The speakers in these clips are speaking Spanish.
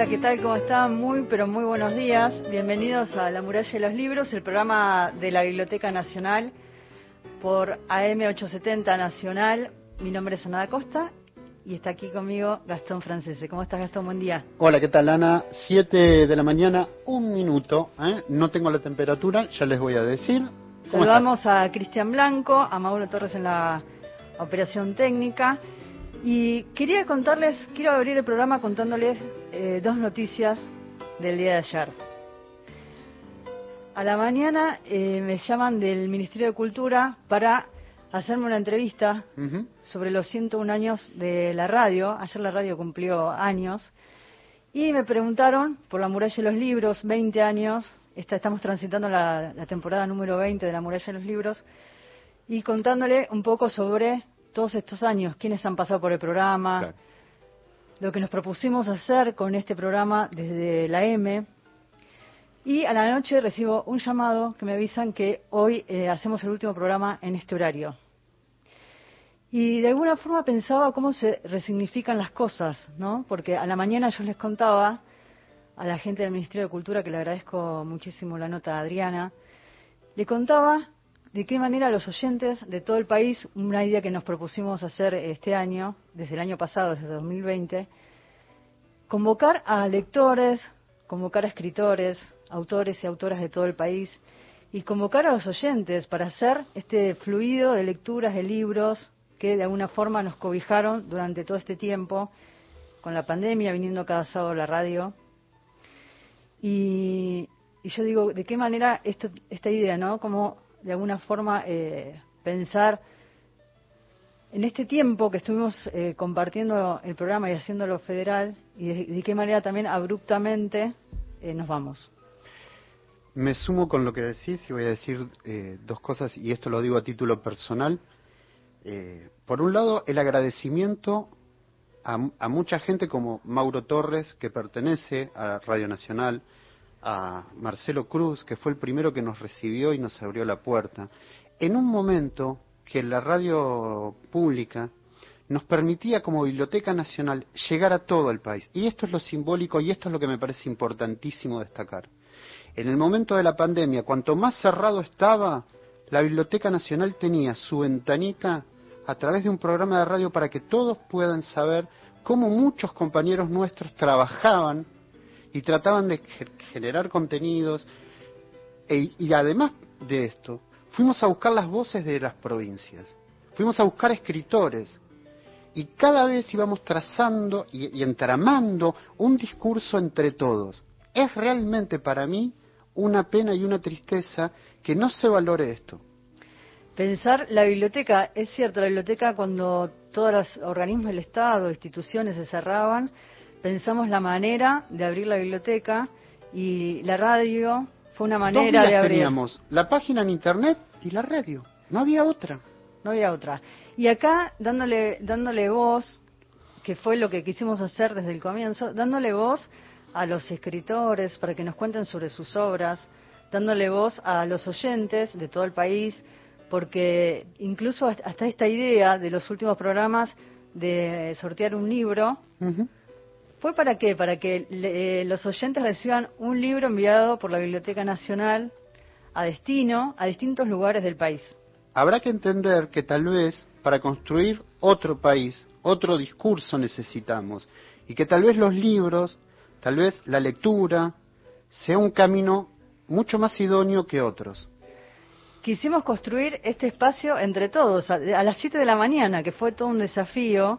Hola, ¿qué tal? ¿Cómo están? Muy, pero muy buenos días. Bienvenidos a La Muralla de los Libros, el programa de la Biblioteca Nacional por AM870 Nacional. Mi nombre es Ana Costa y está aquí conmigo Gastón Francese. ¿Cómo estás, Gastón? Buen día. Hola, ¿qué tal, Ana? Siete de la mañana, un minuto. ¿eh? No tengo la temperatura, ya les voy a decir. ¿Cómo Saludamos a Cristian Blanco, a Mauro Torres en la operación técnica. Y quería contarles, quiero abrir el programa contándoles eh, dos noticias del día de ayer. A la mañana eh, me llaman del Ministerio de Cultura para hacerme una entrevista sobre los 101 años de la radio. Ayer la radio cumplió años. Y me preguntaron por la muralla de los libros, 20 años. Esta, estamos transitando la, la temporada número 20 de la muralla de los libros. Y contándole un poco sobre todos estos años, quiénes han pasado por el programa, Claro. Lo que nos propusimos hacer con este programa desde la M. Y a la noche recibo un llamado que me avisan que hoy eh, hacemos el último programa en este horario. Y de alguna forma pensaba cómo se resignifican las cosas, ¿no? Porque a la mañana yo les contaba a la gente del Ministerio de Cultura, que le agradezco muchísimo la nota a Adriana, le contaba de qué manera los oyentes de todo el país, una idea que nos propusimos hacer este año, desde el año pasado, desde 2020, convocar a lectores, convocar a escritores, autores y autoras de todo el país, y convocar a los oyentes para hacer este fluido de lecturas de libros que de alguna forma nos cobijaron durante todo este tiempo, con la pandemia, viniendo cada sábado a la radio. Y, y yo digo, ¿de qué manera esto, esta idea, no? Como de alguna forma eh, pensar en este tiempo que estuvimos eh, compartiendo el programa y haciéndolo federal, y de, qué manera también abruptamente eh, nos vamos. Me sumo con lo que decís y voy a decir eh, dos cosas, y esto lo digo a título personal. Eh, por un lado, el agradecimiento a, a mucha gente como Mauro Torres, que pertenece a Radio Nacional, a Marcelo Cruz, que fue el primero que nos recibió y nos abrió la puerta, en un momento que la radio pública nos permitía como Biblioteca Nacional llegar a todo el país. Y esto es lo simbólico y esto es lo que me parece importantísimo destacar. En el momento de la pandemia, cuanto más cerrado estaba, la Biblioteca Nacional tenía su ventanita a través de un programa de radio para que todos puedan saber cómo muchos compañeros nuestros trabajaban y trataban de ge- generar contenidos. E- y además de esto, fuimos a buscar las voces de las provincias, fuimos a buscar escritores, y cada vez íbamos trazando y, y entramando un discurso entre todos. Es realmente para mí una pena y una tristeza que no se valore esto. Pensar la biblioteca, es cierto, la biblioteca cuando todos los organismos del Estado, instituciones se cerraban, pensamos la manera de abrir la biblioteca y la radio fue una manera de abrir. teníamos, la página en internet y la radio. No había otra. No había otra. Y acá, dándole, dándole voz, que fue lo que quisimos hacer desde el comienzo, dándole voz a los escritores para que nos cuenten sobre sus obras, dándole voz a los oyentes de todo el país, porque incluso hasta esta idea de los últimos programas de sortear un libro. ¿Fue para qué? Para que le- eh, los oyentes reciban un libro enviado por la Biblioteca Nacional a destino, a distintos lugares del país. Habrá que entender que tal vez para construir otro país, otro discurso necesitamos, y que tal vez los libros, tal vez la lectura, sea un camino mucho más idóneo que otros. Quisimos construir este espacio entre todos, a, a las 7 de la mañana, que fue todo un desafío,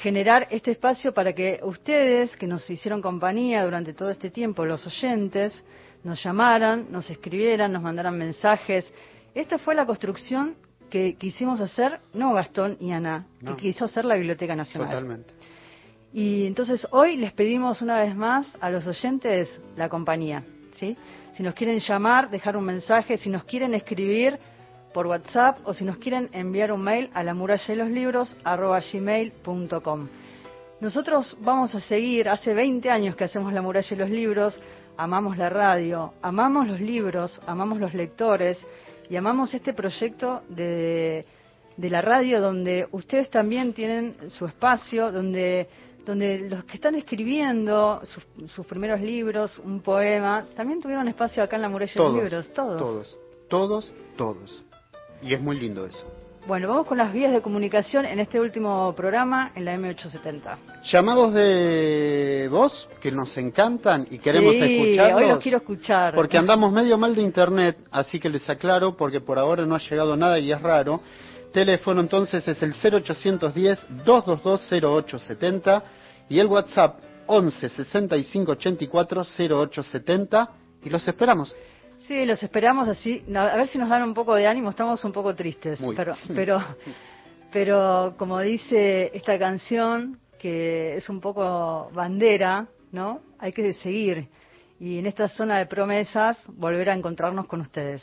generar este espacio para que ustedes, que nos hicieron compañía durante todo este tiempo, los oyentes, nos llamaran, nos escribieran, nos mandaran mensajes. Esta fue la construcción que quisimos hacer, no Gastón y Ana, No. que quiso hacer la Biblioteca Nacional. Totalmente. Y entonces hoy les pedimos una vez más a los oyentes la compañía, ¿sí? Si nos quieren llamar, dejar un mensaje, si nos quieren escribir por WhatsApp o si nos quieren enviar un mail a la muralla de los libros gmail.com. Nosotros vamos a seguir, hace 20 años que hacemos la muralla de los libros, amamos la radio, amamos los libros, amamos los lectores y amamos este proyecto de, de la radio donde ustedes también tienen su espacio, donde donde los que están escribiendo sus, primeros libros, un poema, también tuvieron espacio acá en la muralla de los libros, todos. Todos, todos, todos. Y es muy lindo eso. Bueno, vamos con las vías de comunicación en este último programa en la M870. Llamados de voz que nos encantan y queremos sí, hoy los quiero escuchar. Porque andamos medio mal de internet, así que les aclaro porque por ahora no ha llegado nada y es raro. Teléfono entonces es el 0810-222-0870 y el WhatsApp 11 65 84 0870 y los esperamos. Sí, los esperamos así, a ver si nos dan un poco de ánimo, estamos un poco tristes, pero pero pero como dice esta canción que es un poco bandera, ¿no? Hay que seguir y en esta zona de promesas volver a encontrarnos con ustedes.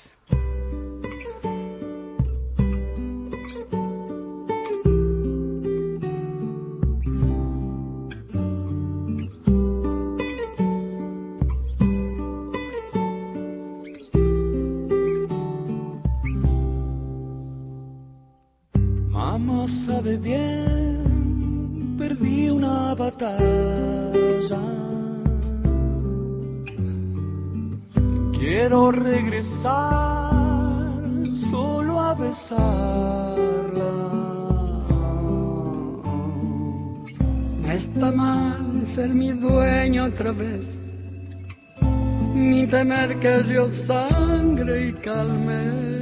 Solo a besarla. No está mal ser mi dueño otra vez, ni temer que yo sangre y calme.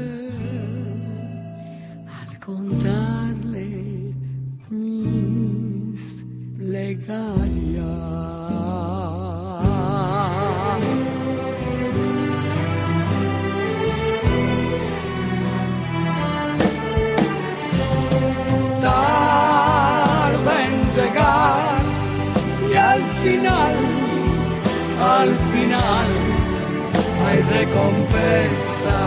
Final, al final hay recompensa.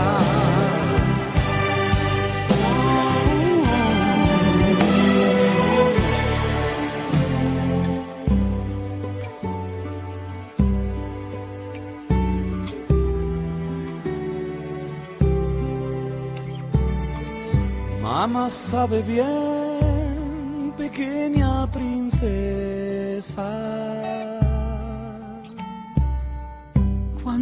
Mamá sabe bien, pequeña princesa.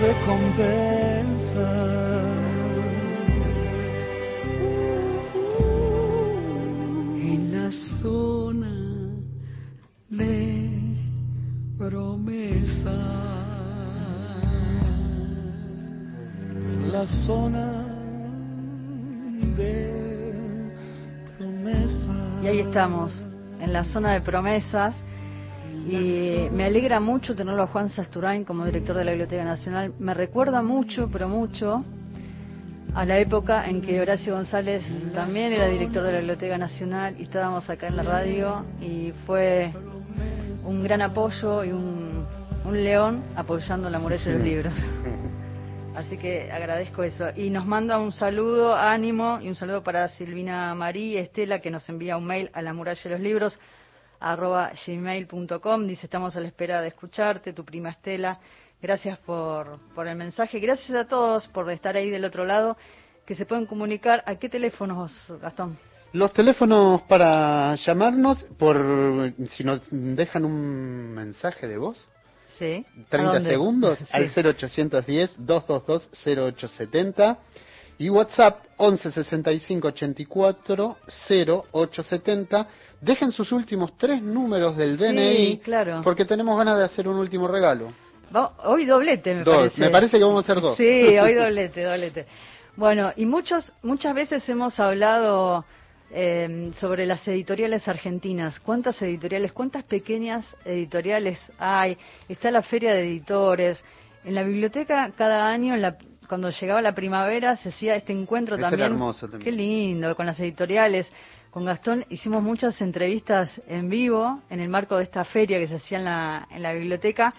recompensa. En la zona de promesa. La zona de promesa. Y ahí estamos, en la zona de promesas y me alegra mucho tenerlo a Juan Sasturain como director de la Biblioteca Nacional. Me recuerda mucho, pero mucho, a la época en que Horacio González también era director de la Biblioteca Nacional y estábamos acá en la radio y fue un gran apoyo y un, un león apoyando la muralla de los libros. Así que agradezco eso. Y nos manda un saludo, ánimo, y un saludo para Silvina Marí Estela, que nos envía un mail a la muralla de los libros, arroba gmail.com. Dice, estamos a la espera de escucharte, tu prima Estela. Gracias por, por el mensaje. Gracias a todos por estar ahí del otro lado, que se pueden comunicar. ¿A qué teléfonos, Gastón? Los teléfonos para llamarnos, por si nos dejan un mensaje de voz. Sí. 30 segundos Sí. al 0810-222-0870 y WhatsApp 11 65 84 0870. Dejen sus últimos tres números del Sí, DNI claro. porque tenemos ganas de hacer un último regalo. Va- hoy doblete, me Dos. parece. Me parece que vamos a hacer dos. Sí, hoy doblete, doblete. Bueno, y muchos, muchas veces hemos hablado eh, sobre las editoriales argentinas. ¿Cuántas editoriales, cuántas pequeñas editoriales hay? Está la feria de editores. En la biblioteca cada año, en la- cuando llegaba la primavera, se hacía este encuentro era también. hermoso también. Qué lindo, con las editoriales. Con Gastón hicimos muchas entrevistas en vivo en el marco de esta feria que se hacía en la, en la biblioteca.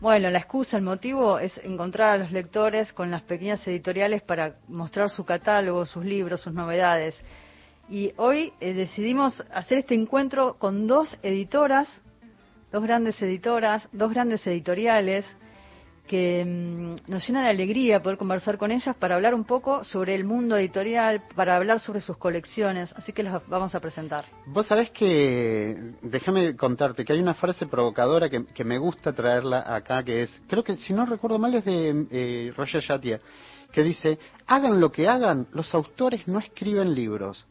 Bueno, la excusa, el motivo es encontrar a los lectores con las pequeñas editoriales para mostrar su catálogo, sus libros, sus novedades. Y hoy eh, decidimos hacer este encuentro con dos editoras, dos grandes editoras, dos grandes editoriales, que mm, nos llena de alegría poder conversar con ellas para hablar un poco sobre el mundo editorial, para hablar sobre sus colecciones. Así que las vamos a presentar. Vos sabés que, déjame contarte, que hay una frase provocadora que, que me gusta traerla acá, que es, creo que si no recuerdo mal es de eh, Roger Chatia, que dice, hagan lo que hagan, los autores no escriben libros.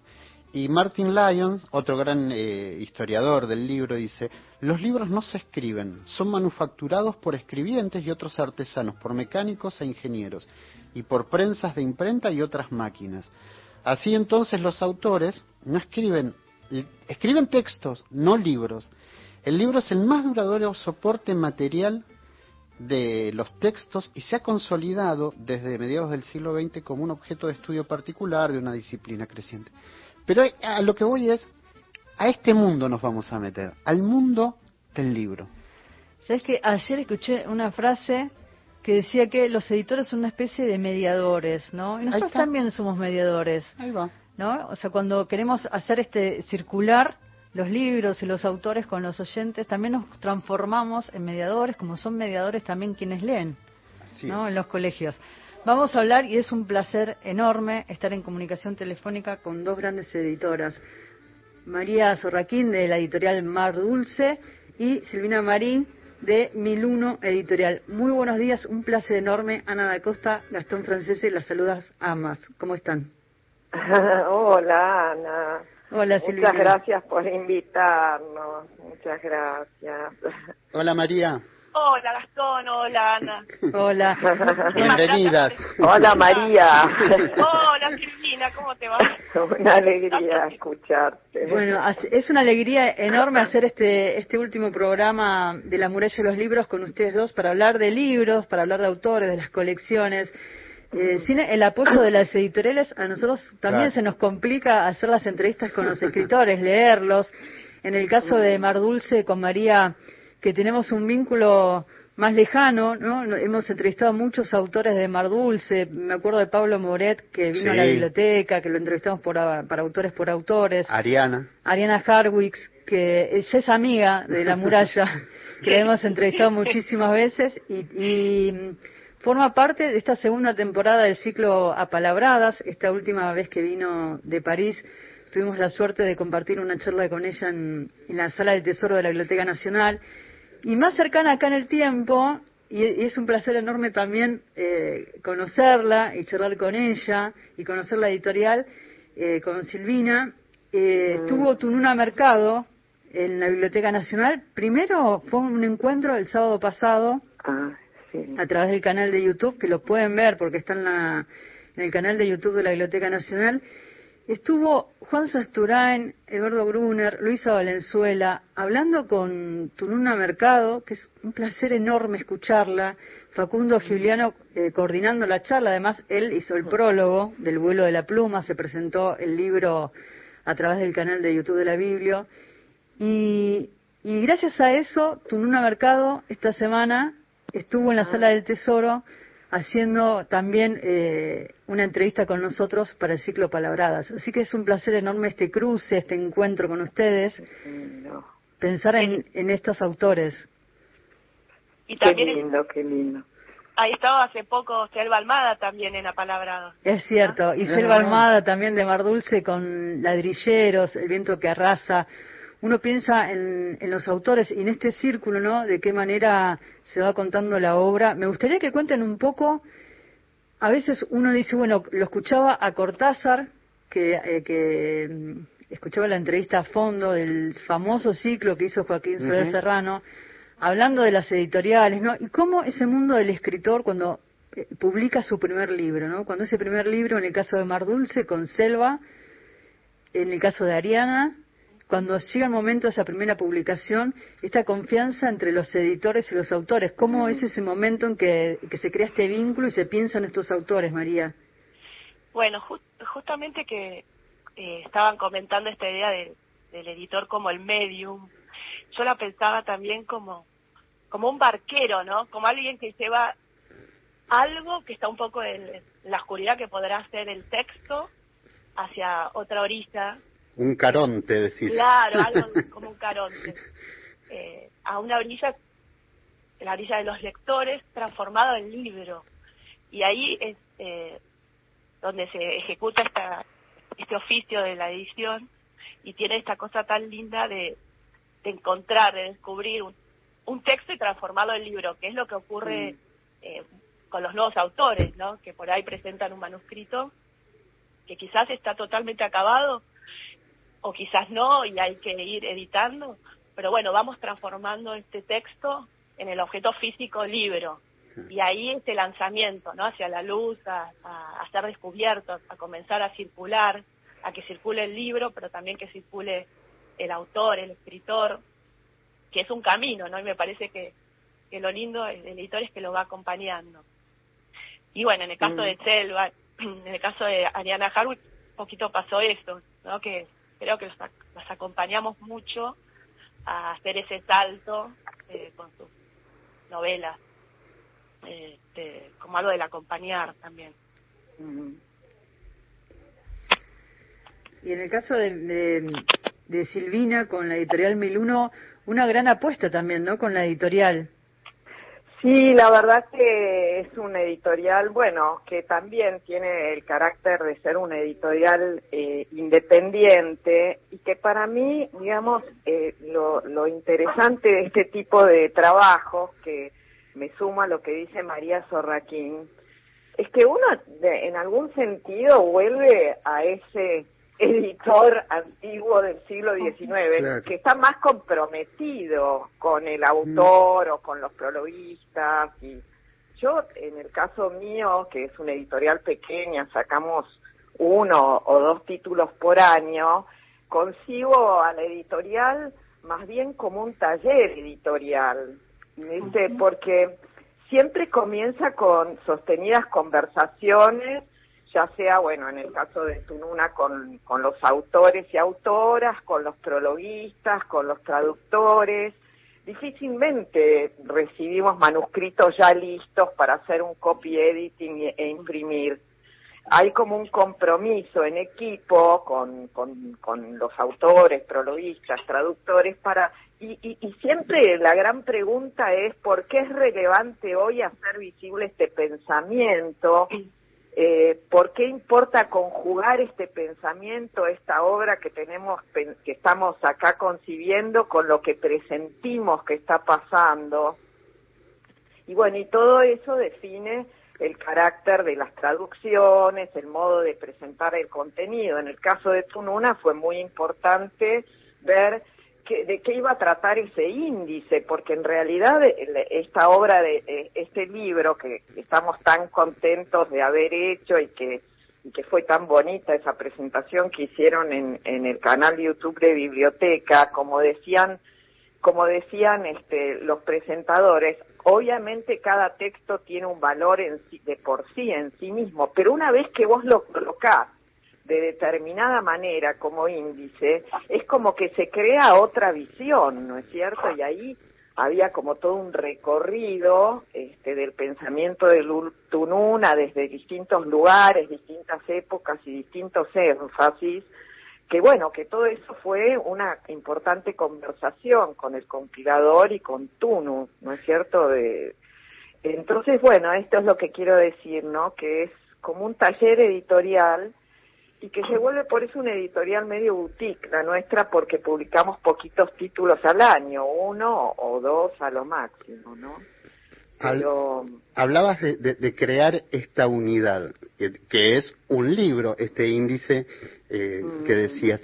Y Martin Lyons, otro gran eh, historiador del libro, dice, los libros no se escriben, son manufacturados por escribientes y otros artesanos, por mecánicos e ingenieros, y por prensas de imprenta y otras máquinas. Así entonces los autores no escriben, escriben textos, no libros. El libro es el más duradero soporte material de los textos y se ha consolidado desde mediados del siglo XX como un objeto de estudio particular de una disciplina creciente. Pero a lo que voy es, a este mundo nos vamos a meter, al mundo del libro. ¿Sabes que ayer escuché una frase que decía que los editores son una especie de mediadores, ¿no? Y nosotros también somos mediadores, Ahí va. ¿no? O sea, cuando queremos hacer este circular los libros y los autores con los oyentes, también nos transformamos en mediadores, como son mediadores también quienes leen, Así ¿no? es. En los colegios. Vamos a hablar y es un placer enorme estar en comunicación telefónica con dos grandes editoras. María Sorraquín de la editorial Mar Dulce y Silvina Marín de Miluno Editorial. Muy buenos días, un placer enorme. Ana da Costa, Gastón Francese, las saludas a ambas. ¿Cómo están? Hola, Ana. Hola, Silvina. Muchas gracias por invitarnos. Muchas gracias. Hola María, Hola Gastón, hola Ana. Hola. bienvenidas. Hola, María. Hola Silvina, ¿cómo te va? Una alegría escucharte. Bueno, es una alegría enorme hacer este, este último programa de La Muralla de los Libros con ustedes dos para hablar de libros, para hablar de autores, de las colecciones. Eh, sin el apoyo de las editoriales, a nosotros también Claro. se nos complica hacer las entrevistas con los escritores, leerlos. En el caso de Mar Dulce con María, que tenemos un vínculo más lejano, ¿no? Hemos entrevistado a muchos autores de Mar Dulce. Me acuerdo de Pablo Moret, que vino a la biblioteca, que lo entrevistamos por, para autores por autores. Ariana. Ariana Harwicks, que ella es amiga de la muralla, que la hemos entrevistado muchísimas veces y, y, forma parte de esta segunda temporada del ciclo Apalabradas. Esta última vez que vino de París tuvimos la suerte de compartir una charla con ella en, en la sala del Tesoro de la Biblioteca Nacional. Y más cercana acá en el tiempo, y, y es un placer enorme también eh, conocerla y charlar con ella y conocer la editorial eh, con Silvina. Eh, Estuvo Tununa Mercado en la Biblioteca Nacional. Primero fue un encuentro el sábado pasado Ah, sí. a través del canal de YouTube, que lo pueden ver porque está en, la, en el canal de YouTube de la Biblioteca Nacional. Estuvo Juan Sasturain, Eduardo Gruner, Luisa Valenzuela, hablando con Tununa Mercado, que es un placer enorme escucharla. Facundo Giuliano eh, coordinando la charla, además él hizo el prólogo del vuelo de la pluma, se presentó el libro a través del canal de YouTube de la Biblia. Y Y gracias a eso, Tununa Mercado esta semana estuvo en la sala del Tesoro haciendo también eh, una entrevista con nosotros para el ciclo Palabradas. Así que es un placer enorme este cruce, este encuentro con ustedes, Lindo. pensar en, en estos autores. Y Qué también lindo, qué lindo. ahí estaba hace poco Selva Almada también en Apalabrado. Es cierto, y Ah. Selva Almada también de Mar Dulce con ladrilleros, el viento que arrasa. Uno piensa en, en los autores y en este círculo, ¿no? De qué manera se va contando la obra. Me gustaría que cuenten un poco. A veces uno dice, bueno, lo escuchaba a Cortázar, que, eh, que mm, escuchaba la entrevista a fondo del famoso ciclo que hizo Joaquín Soler. Serrano, hablando de las editoriales, ¿no? Y cómo ese mundo del escritor cuando eh, publica su primer libro, ¿no? Cuando ese primer libro, en el caso de Mar Dulce, con Selva, en el caso de Ariana, cuando llega el momento de esa primera publicación, esta confianza entre los editores y los autores, ¿cómo es ese momento en que, que se crea este vínculo y se piensa en estos autores, María? Bueno, ju- justamente que eh, estaban comentando esta idea de- del editor como el medium, yo la pensaba también como, como un barquero, ¿no? Como alguien que lleva algo que está un poco en, en la oscuridad que podrá ser el texto hacia otra orilla Un caronte, decís. Claro, algo como un caronte. Eh, a una orilla, la orilla de los lectores, transformado en libro. Y ahí es eh, donde se ejecuta esta, este oficio de la edición y tiene esta cosa tan linda de, de encontrar, de descubrir un, un texto y transformarlo en libro, que es lo que ocurre eh, con los nuevos autores, ¿no? Que por ahí presentan un manuscrito que quizás está totalmente acabado o quizás no y hay que ir editando, pero bueno, vamos transformando este texto en el objeto físico libro. Y ahí este lanzamiento, ¿no? Hacia la luz, a, a, a ser descubierto, a comenzar a circular, a que circule el libro, pero también que circule el autor, el escritor, que es un camino, ¿no? Y me parece que, que lo lindo del editor es que lo va acompañando. Y bueno, en el caso de Selva, en el caso de Ariana Harwood, un poquito pasó eso, ¿no? Que creo que los, los acompañamos mucho a hacer ese salto eh, con sus novelas, eh, de- como algo del acompañar también. Y en el caso de, de, de Silvina con la editorial 1001, una gran apuesta también, ¿no? Con la editorial. Sí, la verdad que es un editorial, bueno, que también tiene el carácter de ser un editorial eh, independiente y que para mí, digamos, eh, lo, interesante de este tipo de trabajos, que me suma a lo que dice María Sorraquín, es que uno de- en algún sentido vuelve a ese editor antiguo del siglo XIX Claro. que está más comprometido con el autor o con los prologuistas y yo en el caso mío que es una editorial pequeña sacamos uno o dos títulos por año concibo a la editorial más bien como un taller editorial ¿viste? porque siempre comienza con sostenidas conversaciones, ya sea, bueno, en el caso de Tununa con, con los autores y autoras, con los prologuistas, con los traductores. Difícilmente recibimos manuscritos ya listos para hacer un copy editing y- e imprimir. Hay como un compromiso en equipo con, con, con los autores, prologuistas, traductores para y, y, y siempre la gran pregunta es por qué es relevante hoy hacer visible este pensamiento, eh, por qué importa conjugar este pensamiento, esta obra que tenemos, que estamos acá concibiendo con lo que presentimos que está pasando. Y bueno, y todo eso define el carácter de las traducciones, el modo de presentar el contenido. En el caso de Tununa fue muy importante ver que- de qué iba a tratar ese índice, porque en realidad el- esta obra de eh, este libro que estamos tan contentos de haber hecho y que y que fue tan bonita esa presentación que hicieron en, en el canal de YouTube de Biblioteca, como decían como decían este, los presentadores, obviamente cada texto tiene un valor en sí- de por sí, en sí mismo, pero una vez que vos lo colocás de determinada manera como índice, es como que se crea otra visión, ¿no es cierto? Y ahí había como todo un recorrido este, del pensamiento de Tununa desde distintos lugares, distintas épocas y distintos énfasis, que bueno, que todo eso fue una importante conversación con el compilador y con Tunu, ¿no es cierto? De, entonces, bueno, esto es lo que quiero decir, ¿no? Que es como un taller editorial y que se vuelve por eso una editorial medio boutique, la nuestra, porque publicamos poquitos títulos al año, uno o dos a lo máximo, ¿no? Pero... Hablabas de, crear esta unidad, que, es un libro, este índice eh, que mm. decías.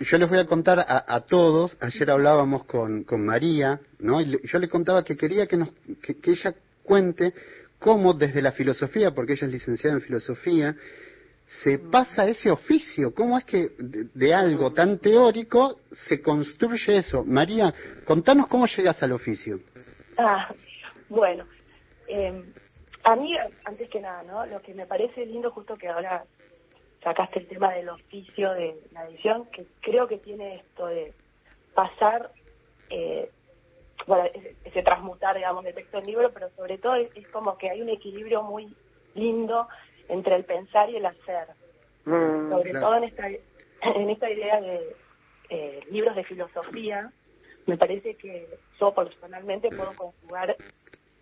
Yo les voy a contar a, todos, ayer hablábamos con, con María, ¿no? Y yo le contaba que quería que, nos, que ella cuente cómo desde la filosofía, porque ella es licenciada en filosofía, se pasa ese oficio? ¿Cómo es que de, algo tan teórico se construye eso? María, contanos cómo llegas al oficio. Ah, bueno, eh, a mí, antes que nada, ¿no? Lo que me parece lindo, justo que ahora sacaste el tema del oficio de la edición, que creo que tiene esto de pasar, eh, bueno, ese, transmutar, digamos, de texto en libro, pero sobre todo es como que hay un equilibrio muy lindo entre el pensar y el hacer. Mm, Sobre todo en esta, en esta idea de eh, libros de filosofía, me parece que yo personalmente puedo conjugar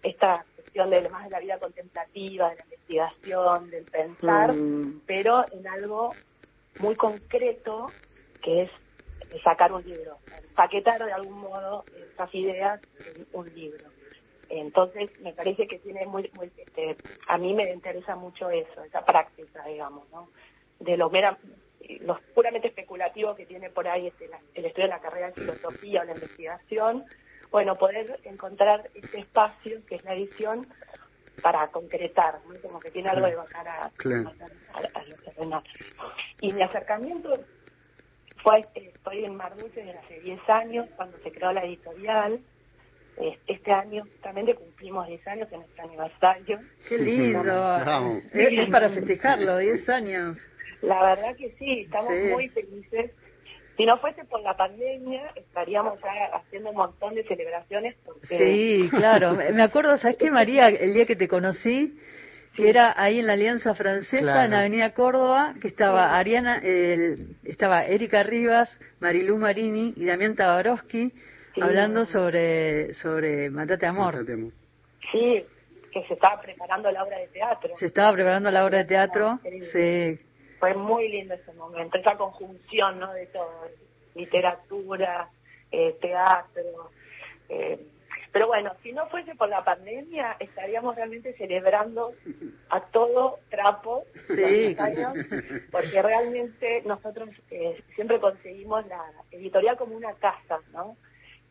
esta cuestión de más de la vida contemplativa, de la investigación, del pensar, mm. pero en algo muy concreto que es sacar un libro, paquetar de algún modo esas ideas en un libro. Entonces, me parece que tiene muy, muy este, a mí me interesa mucho eso, esa práctica, digamos, ¿no? De lo mera, los puramente especulativo que tiene por ahí este, el estudio de la carrera de filosofía o la investigación, bueno, poder encontrar ese espacio que es la edición para concretar, ¿no? como que tiene algo de bajar a, a, Y mi acercamiento fue, estoy en Mar desde hace 10 años, cuando se creó la editorial, este año justamente cumplimos 10 años en nuestro aniversario. ¡Qué lindo! Es, para festejarlo, 10 años. La verdad que sí, estamos muy felices. Si no fuese por la pandemia, estaríamos ya haciendo un montón de celebraciones. Porque... Sí, claro. Me acuerdo, ¿sabes qué, María? El día que te conocí, que era ahí en la Alianza Francesa, en Avenida Córdoba, que estaba Ariana, estaba Erika Rivas, Marilú Marini y Damián Hablando sobre, sobre Matate Amor. Sí, que se estaba preparando la obra de teatro. Se estaba preparando la obra de teatro, sí. Fue muy lindo ese momento, esa conjunción ¿no? de todo, literatura, eh, teatro. Eh, pero bueno, si no fuese por la pandemia, estaríamos realmente celebrando a todo trapo sí. porque realmente nosotros eh, siempre conseguimos la editorial como una casa, ¿no?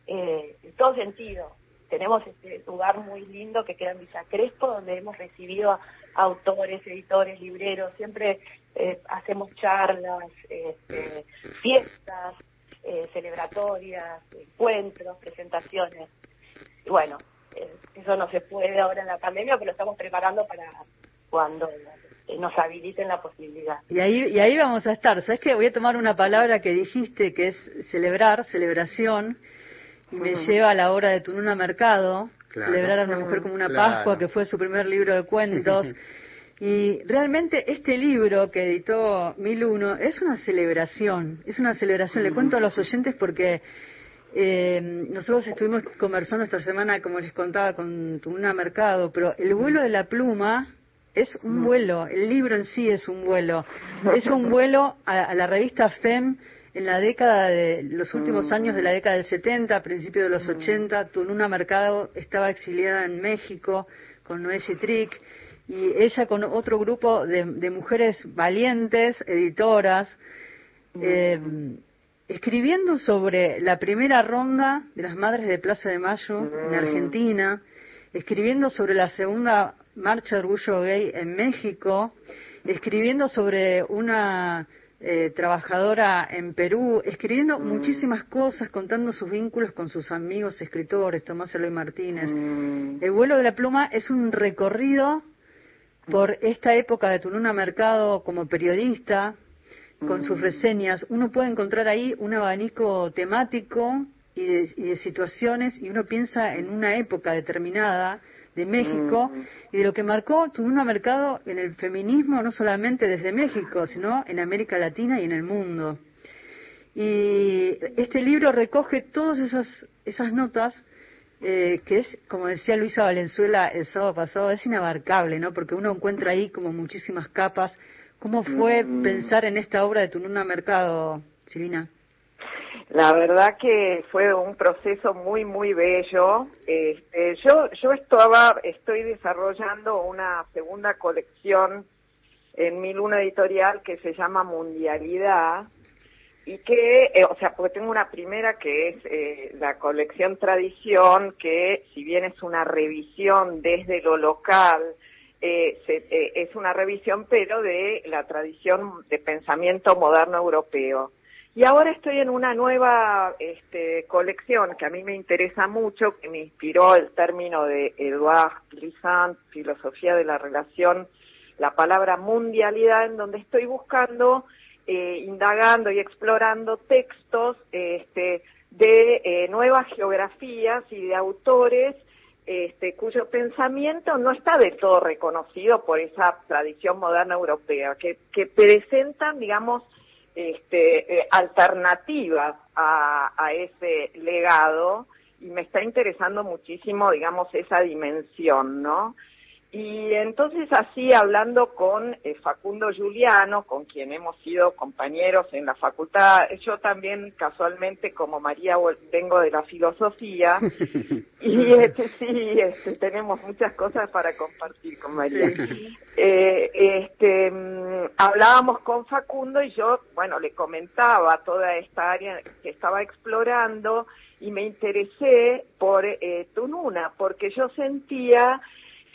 Eh, en todo sentido. Tenemos este lugar muy lindo que queda en Villa Crespo, donde hemos recibido a autores, editores, libreros, siempre eh, hacemos charlas, este, fiestas, eh, celebratorias, encuentros, presentaciones. Y bueno, eh, eso no se puede ahora en la pandemia, pero lo estamos preparando para cuando nos habiliten la posibilidad. Y ahí, y ahí vamos a estar. ¿Sabes qué? Voy a tomar una palabra que dijiste, que es celebrar, celebración, y me lleva a la obra de Tununa Mercado, celebrar a una mujer como una Pascua, que fue su primer libro de cuentos. y realmente este libro que editó 1001 es una celebración, es una celebración. Le cuento a los oyentes porque eh, nosotros estuvimos conversando esta semana, como les contaba, con Tununa Mercado, pero el vuelo de la pluma es un vuelo, el libro en sí es un vuelo, es un vuelo a la revista FEM en la década de los últimos años de la década del 70, a principios de los 80, Tununa Mercado estaba exiliada en México con Noé Trick y ella con otro grupo de, mujeres valientes, editoras, eh, escribiendo sobre la primera ronda de las Madres de Plaza de Mayo en Argentina, escribiendo sobre la segunda marcha de orgullo gay en México, escribiendo sobre una eh, trabajadora en Perú, escribiendo mm. muchísimas cosas, contando sus vínculos con sus amigos escritores, Tomás Eloy Martínez. Mm. El vuelo de la pluma es un recorrido por esta época de Tununa Mercado como periodista, con sus reseñas, uno puede encontrar ahí un abanico temático y de, situaciones y uno piensa en una época determinada de México y de lo que marcó Tununa Mercado en el feminismo, no solamente desde México, sino en América Latina y en el mundo. Y este libro recoge todas esas, esas notas eh, que es, como decía Luisa Valenzuela el sábado pasado, es inabarcable, ¿no? Porque uno encuentra ahí como muchísimas capas. ¿Cómo fue pensar en esta obra de Tununa Mercado, Silvina? La verdad que fue un proceso muy, muy bello. Este, yo, yo estaba, estoy desarrollando una segunda colección en mi luna editorial que se llama Mundialidad y que, eh, o sea, porque tengo una primera que es eh, la colección Tradición, que si bien es una revisión desde lo local, eh, eh es una revisión pero de la tradición de pensamiento moderno europeo. Y ahora estoy en una nueva este, colección que a mí me interesa mucho, que me inspiró el término de Edouard Glissant, Filosofía de la Relación, la palabra mundialidad, en donde estoy buscando, eh, indagando y explorando textos este, de eh, nuevas geografías y de autores este, cuyo pensamiento no está del todo reconocido por esa tradición moderna europea, que, que presentan, digamos, este, eh, alternativas a, a ese legado y me está interesando muchísimo, digamos, esa dimensión, ¿no? Y entonces así hablando con eh, Facundo Giuliano, con quien hemos sido compañeros en la facultad, yo también casualmente como María vengo de la filosofía y este, sí, este, tenemos muchas cosas para compartir con María. Eh, este, mm, hablábamos con Facundo y yo, bueno, le comentaba toda esta área que estaba explorando y me interesé por eh, Tununa porque yo sentía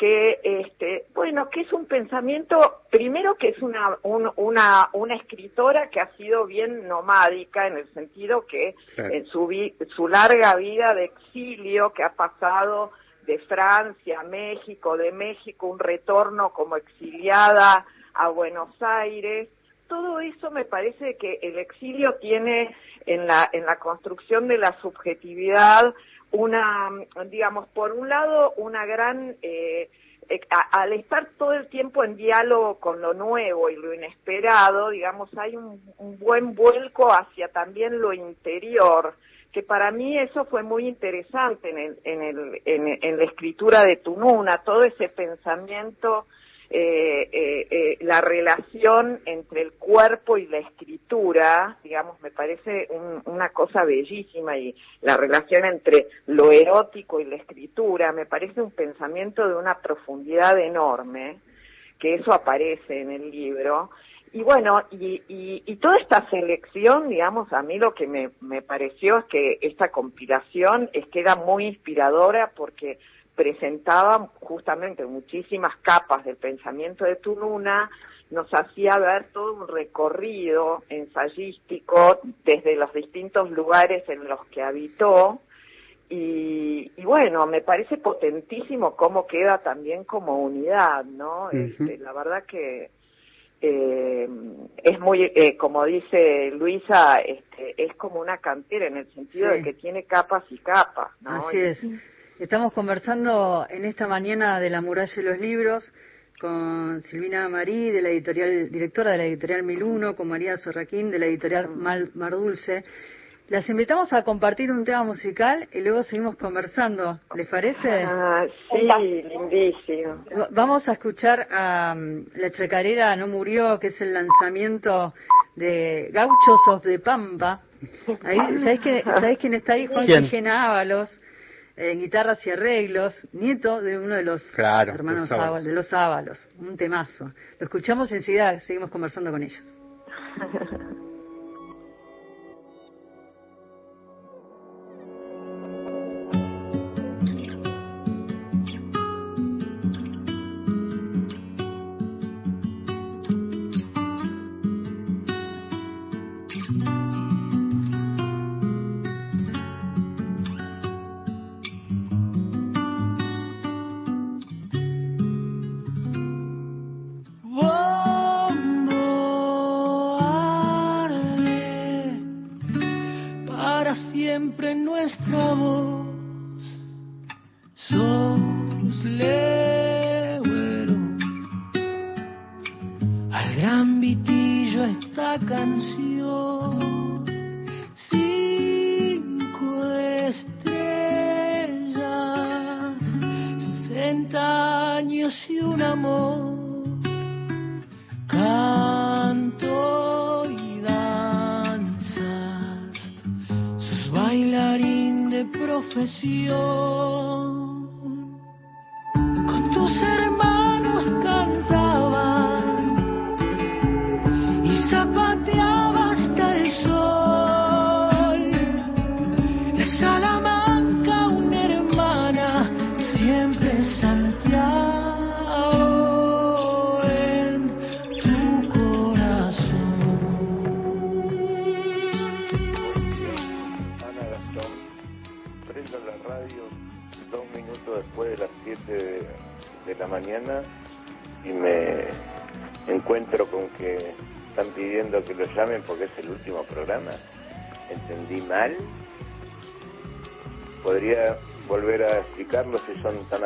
que este bueno que es un pensamiento primero que es una una una escritora que ha sido bien nomádica en el sentido que en su su larga vida de exilio que ha pasado de Francia a México de México un retorno como exiliada a Buenos Aires todo eso me parece que el exilio tiene en la en la construcción de la subjetividad una, digamos, por un lado, una gran, eh, eh al estar todo el tiempo en diálogo con lo nuevo y lo inesperado, digamos, hay un, buen vuelco hacia también lo interior, que para mí eso fue muy interesante en, el, en, el, en la escritura de Tununa, todo ese pensamiento eh, eh, eh, la relación entre el cuerpo y la escritura, digamos, me parece una cosa bellísima y la relación entre lo erótico y la escritura me parece un pensamiento de una profundidad enorme, que eso aparece en el libro. Y bueno, y, y, toda esta selección, digamos, a mí lo que me, me pareció es que esta compilación es que era muy inspiradora porque presentaba justamente muchísimas capas del pensamiento de Tununa, nos hacía ver todo un recorrido ensayístico desde los distintos lugares en los que habitó. Y, bueno, me parece potentísimo cómo queda también como unidad, ¿no? Este, la verdad que eh, es muy, eh, como dice Luisa, este, es como una cantera en el sentido de que tiene capas y capas, ¿no? Así es. Estamos conversando en esta mañana de la muralla de los libros con Silvina Marí, de la editorial, directora de la editorial Miluno, con María Sorraquín, de la editorial Mar Dulce. Las invitamos a compartir un tema musical y luego seguimos conversando. ¿Les parece? Ah, sí, lindísimo. Vamos a escuchar a um, La Chacarera No Murió, que es el lanzamiento de Gauchos of the Pampa. Ahí, ¿sabéis, quién está ahí? Juan Ábalos en guitarras y arreglos, nieto de uno de los hermanos de los Ábalos, un temazo. Lo escuchamos enseguida, seguimos conversando con ellos.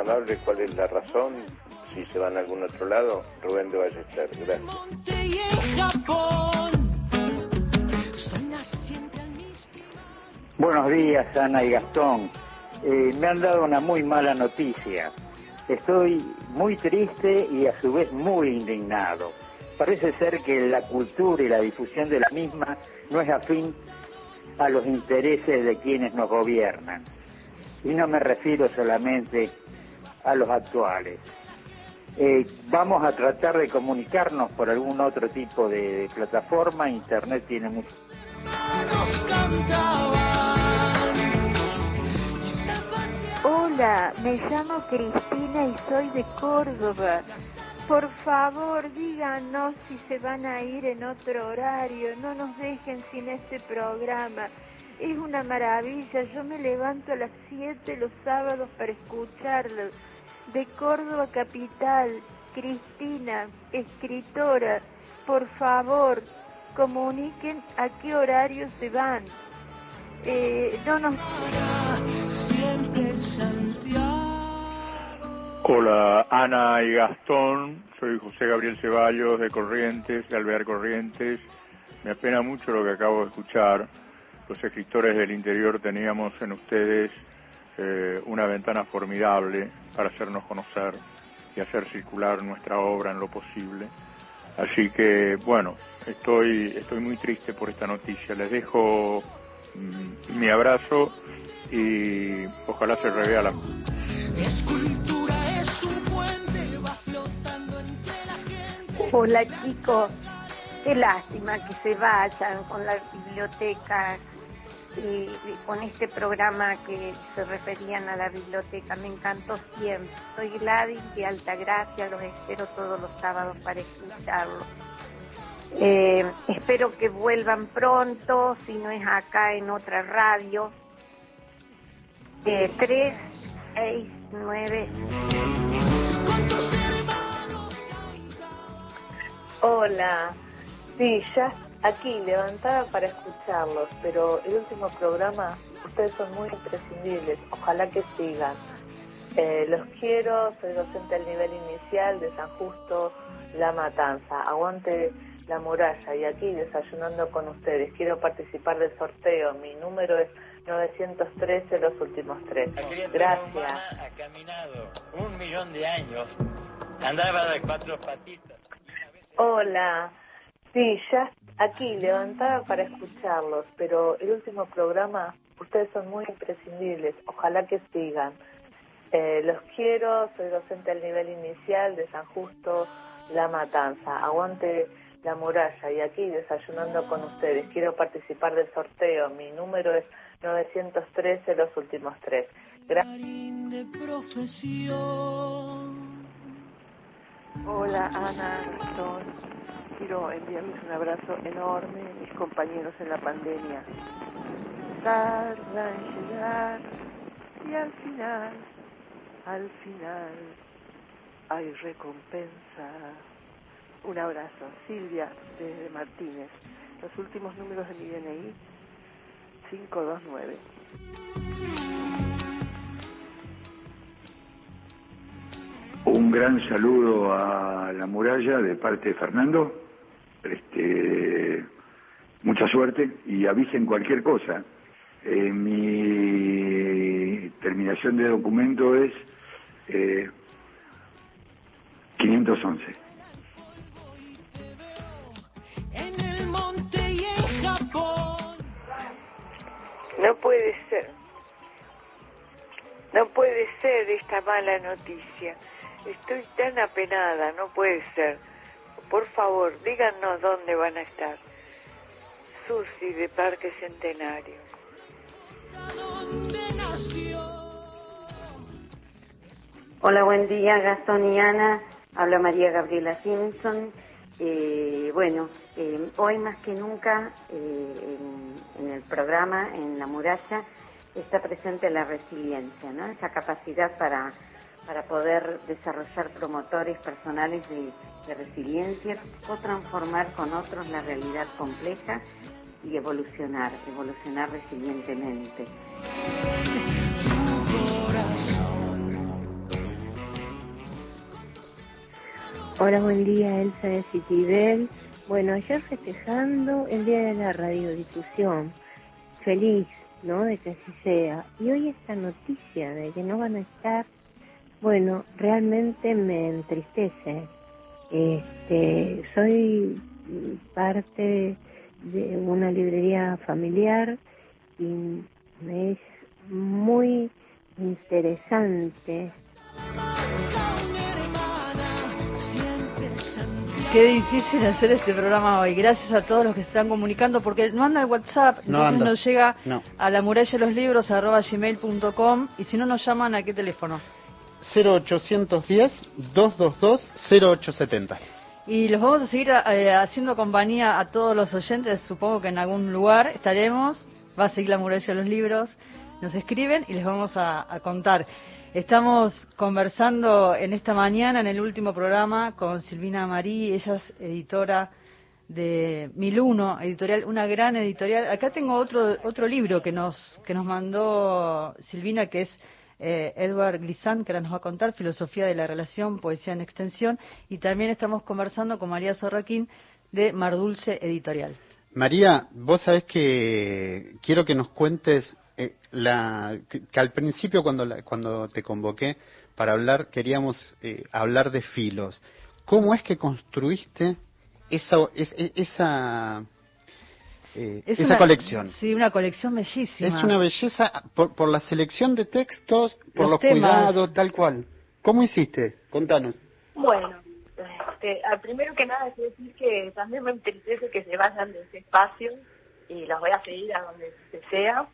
amables cuál es la razón? Si se van a algún otro lado, Rubén de Ballester, gracias. Buenos días, Ana y Gastón. Eh, me han dado una muy mala noticia. Estoy muy triste y a su vez muy indignado. Parece ser que la cultura y la difusión de la misma no es afín a los intereses de quienes nos gobiernan. Y no me refiero solamente a los actuales. Eh, vamos a tratar de comunicarnos por algún otro tipo de, plataforma. Internet tiene mucho. Hola, me llamo Cristina y soy de Córdoba. Por favor, díganos si se van a ir en otro horario, no nos dejen sin este programa. Es una maravilla, yo me levanto a las 7 los sábados para escucharlo. De Córdoba Capital, Cristina, escritora, por favor, comuniquen a qué horario se van. Eh, no nos... Hola, Ana y Gastón. Soy José Gabriel Ceballos de Corrientes, de Alvear Corrientes. Me apena mucho lo que acabo de escuchar. Los escritores del interior teníamos en ustedes eh, una ventana formidable para hacernos conocer y hacer circular nuestra obra en lo posible. Así que, bueno, estoy, estoy muy triste por esta noticia. Les dejo mm, mi abrazo y ojalá se revea la... Escultura es un puente, va flotando entre la gente. Hola chicos, qué lástima que se vayan con la biblioteca y con este programa que se referían a la biblioteca. Me encantó siempre. Soy Gladys de Altagracia, los espero todos los sábados para escucharlo. Eh, espero que vuelvan pronto, si no es acá en otra radio. Eh, 3, 6, 9. Con tus hermanos Hola, sí, ya aquí levantada para escucharlos, pero el último programa, ustedes son muy imprescindibles, ojalá que sigan. Eh, los quiero, soy docente al nivel inicial de San Justo, La Matanza, aguante la muralla y aquí desayunando con ustedes. Quiero participar del sorteo, mi número es 913, los últimos tres. Gracias. ha caminado un millón de años, andaba de cuatro patitas. Hola, sí, ya aquí levantada para escucharlos, pero el último programa, ustedes son muy imprescindibles, ojalá que sigan. Eh, los quiero, soy docente al nivel inicial de San Justo, La Matanza, aguante la muralla y aquí desayunando con ustedes. Quiero participar del sorteo, mi número es 913, los últimos tres. Gracias. Hola Ana, Gastón. Quiero enviarles un abrazo enorme a mis compañeros en la pandemia. Tarda en llegar y al final, al final, hay recompensa. Un abrazo. Silvia desde Martínez. Los últimos números de mi DNI, 529. gran saludo a de parte de Fernando. Este, mucha suerte y avisen cualquier cosa. Eh, mi terminación de documento es eh, 511. En el monte y en Japón. No puede ser. No puede ser esta mala noticia. Estoy tan apenada, no puede ser. Por favor, díganos dónde van a estar. Susi de Parque Centenario. Hola, buen día, Gastón y Ana. Habla María Gabriela Simpson. Eh, bueno, eh, hoy más que nunca eh, en, en el programa, en la muralla, está presente la resiliencia, ¿no? Esa capacidad para, para poder desarrollar promotores personales de, de resiliencia o transformar con otros la realidad compleja y evolucionar, evolucionar resilientemente. Hola, buen día, Elsa de Citibel. Bueno, ayer festejando el Día de la Radiodifusión. Feliz, ¿no? De que así sea. Y hoy esta noticia de que no van a estar, bueno, realmente me entristece. Este, soy parte de una librería familiar y me es muy interesante Qué difícil hacer este programa hoy. Gracias a todos los que se están comunicando, porque no anda el WhatsApp, No entonces nos llega No. a la muralla de los libros arroba gmail.com y si no nos llaman, ¿a qué teléfono? 0810-222-0870. Y los vamos a seguir eh, haciendo compañía a todos los oyentes, supongo que en algún lugar estaremos, va a seguir la muralla de los libros, nos escriben y les vamos a, contar. Estamos conversando en esta mañana, en el último programa, con Silvina Marí, ella es editora de Miluno, editorial, una gran editorial. Acá tengo otro otro libro que nos que nos mandó Silvina, que es eh, Edward Glissant, que ahora nos va a contar Filosofía de la Relación, Poesía en Extensión, y también estamos conversando con María Sorraquín de Mar Dulce Editorial. María, vos sabés que quiero que nos cuentes eh, la que, al principio cuando la- cuando te convoqué para hablar queríamos eh, hablar de filos. ¿Cómo es que construiste esa es- es- esa eh, Es esa una- colección? Sí, una colección bellísima. Es una belleza por, por la selección de textos, por Los cuidados, tal cual. ¿Cómo hiciste? Contanos. Bueno, este, al primero que nada quiero decir que también me entristece que se vayan de ese espacio y los voy a seguir a donde se sea.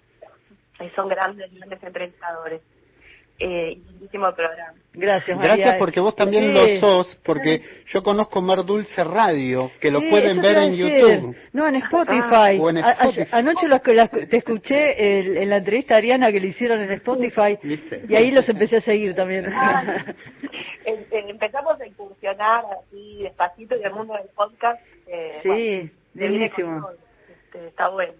Y son grandes, grandes entrevistadores. Eh, lindísimo programa. Gracias, María. Gracias porque vos también Sí. lo sos, porque yo conozco Mar Dulce Radio, que lo Sí, pueden ver en. YouTube. No, en Spotify. Ah, o en A- a- Spotify. anoche los las- te escuché el- en la entrevista a Ariana que le hicieron en Spotify y ahí los empecé a seguir también. Em- empezamos a incursionar así despacito en el mundo del podcast. eh, Sí, bueno, buenísimo. este, está bueno.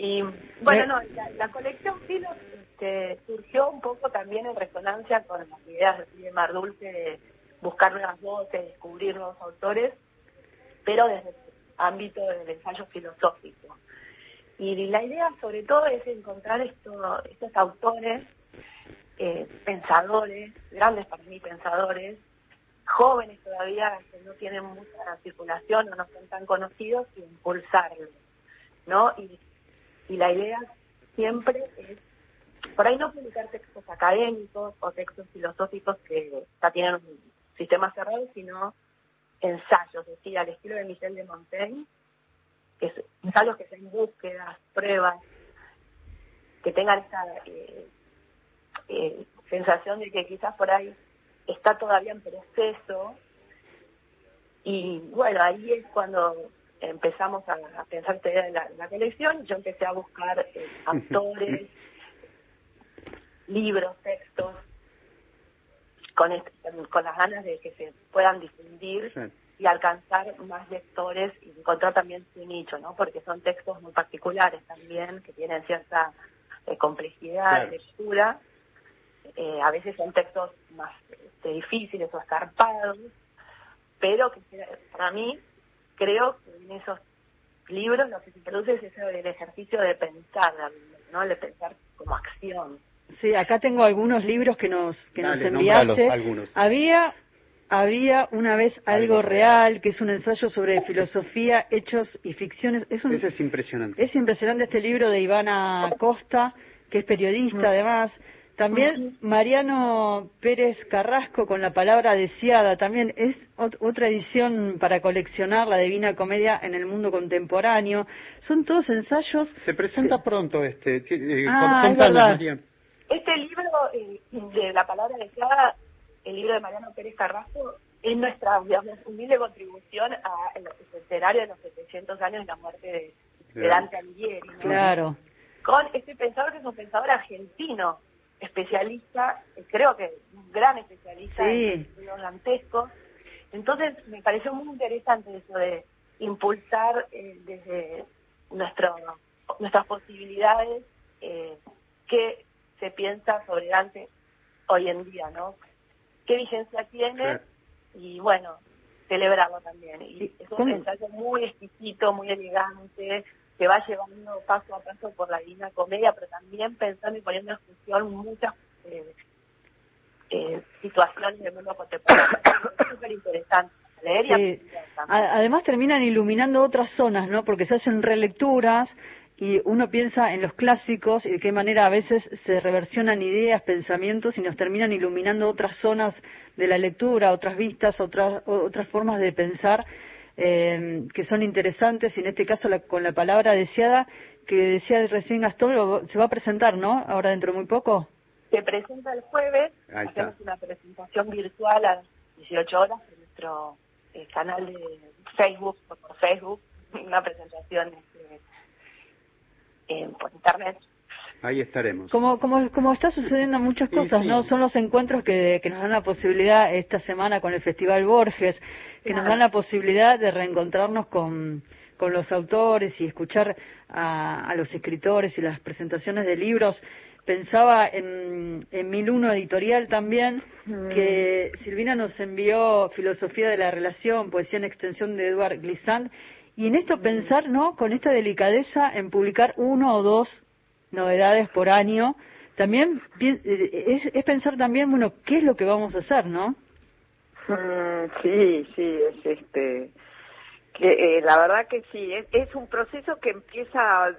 Y bueno, no, la, la colección Filos este, surgió un poco también en resonancia con las ideas de Mar Dulce de buscar nuevas voces, descubrir nuevos autores, pero desde el ámbito del ensayo filosófico. Y la idea sobre todo es encontrar esto- estos autores, eh, pensadores, grandes para mí pensadores, jóvenes todavía que no tienen mucha circulación o no son tan conocidos, y impulsarlos, ¿no? Y, y la idea siempre es, por ahí no publicar textos académicos o textos filosóficos que ya tienen un sistema cerrado, sino ensayos, es decir, al estilo de Michel de Montaigne, ensayos que sean búsquedas, pruebas, que tengan esta eh, eh, sensación de que quizás por ahí está todavía en proceso. Y bueno, ahí es cuando empezamos a, a pensar esta idea de la, la colección. Yo empecé a buscar eh, autores, libros, textos, con, este- con- las ganas de que se puedan difundir y alcanzar más lectores y encontrar también su nicho, ¿no? Porque son textos muy particulares también, que tienen cierta eh, complejidad Claro. de lectura. eh, a veces son textos más este, difíciles o escarpados, pero que para mí creo que en esos libros lo que se produce es ese, el ejercicio de pensar, ¿no? De pensar como acción. Sí, acá tengo algunos libros que nos que Dale, nos enviaste. algunos. Había había una vez algo, Algo real, que es un ensayo sobre filosofía, hechos y ficciones. Es un, Ese es impresionante. es impresionante este libro de Ivana Costa, que es periodista además. También Mariano Pérez Carrasco con la palabra deseada. También es ot- otra edición para coleccionar la Divina Comedia en el mundo contemporáneo. Son todos ensayos. Se presenta pronto este. eh, Ah, es verdad. María. Este libro eh, de la palabra deseada, el libro de Mariano Pérez Carrasco, es nuestra digamos, humilde contribución a el centenario de los 700 años de la muerte de, de Dante Alighieri. ¿no? Claro. Con este pensador que es un pensador argentino, especialista, creo que un gran especialista Sí. en dantescos. Entonces me pareció muy interesante eso de impulsar eh, desde nuestro, nuestras posibilidades eh, qué se piensa sobre Dante hoy en día, ¿no? ¿Qué vigencia tiene? Claro. Y bueno, celebrarlo también. Y es un ensayo muy exquisito, muy elegante, que va llevando paso a paso por la Divina Comedia, pero también pensando y poniendo en función muchas eh, eh, situaciones del mundo contemporáneo. Es súper interesante leer y aprender también. Además terminan iluminando otras zonas, ¿no? Porque se hacen relecturas y uno piensa en los clásicos y de qué manera a veces se reversionan ideas, pensamientos y nos terminan iluminando otras zonas de la lectura, otras vistas, otras otras formas de pensar eh, que son interesantes y en este caso la- con la palabra deseada que decía recién Gastón lo- se va a presentar, ¿no? Ahora dentro de muy poco. Se presenta el jueves, Ahí está. hacemos una presentación virtual a las 18 horas en nuestro eh, canal de Facebook, por por Facebook, una presentación este, eh, por internet. Ahí estaremos. Como, como, como está sucediendo muchas cosas, sí. ¿no? Son los encuentros que, que nos dan la posibilidad esta semana con el Festival Borges, que nos dan la posibilidad de reencontrarnos con, con los autores y escuchar a, a los escritores y las presentaciones de libros. Pensaba en, en 1001 Editorial también, que Silvina nos envió Filosofía de la Relación, Poesía en Extensión de Eduard Glissant, y en esto pensar, ¿no? Con esta delicadeza en publicar uno o dos novedades por año, también eh, es, pensar también, bueno, ¿qué es lo que vamos a hacer, no? Mm, sí, sí, es este que eh, la verdad que sí, es, un proceso que empieza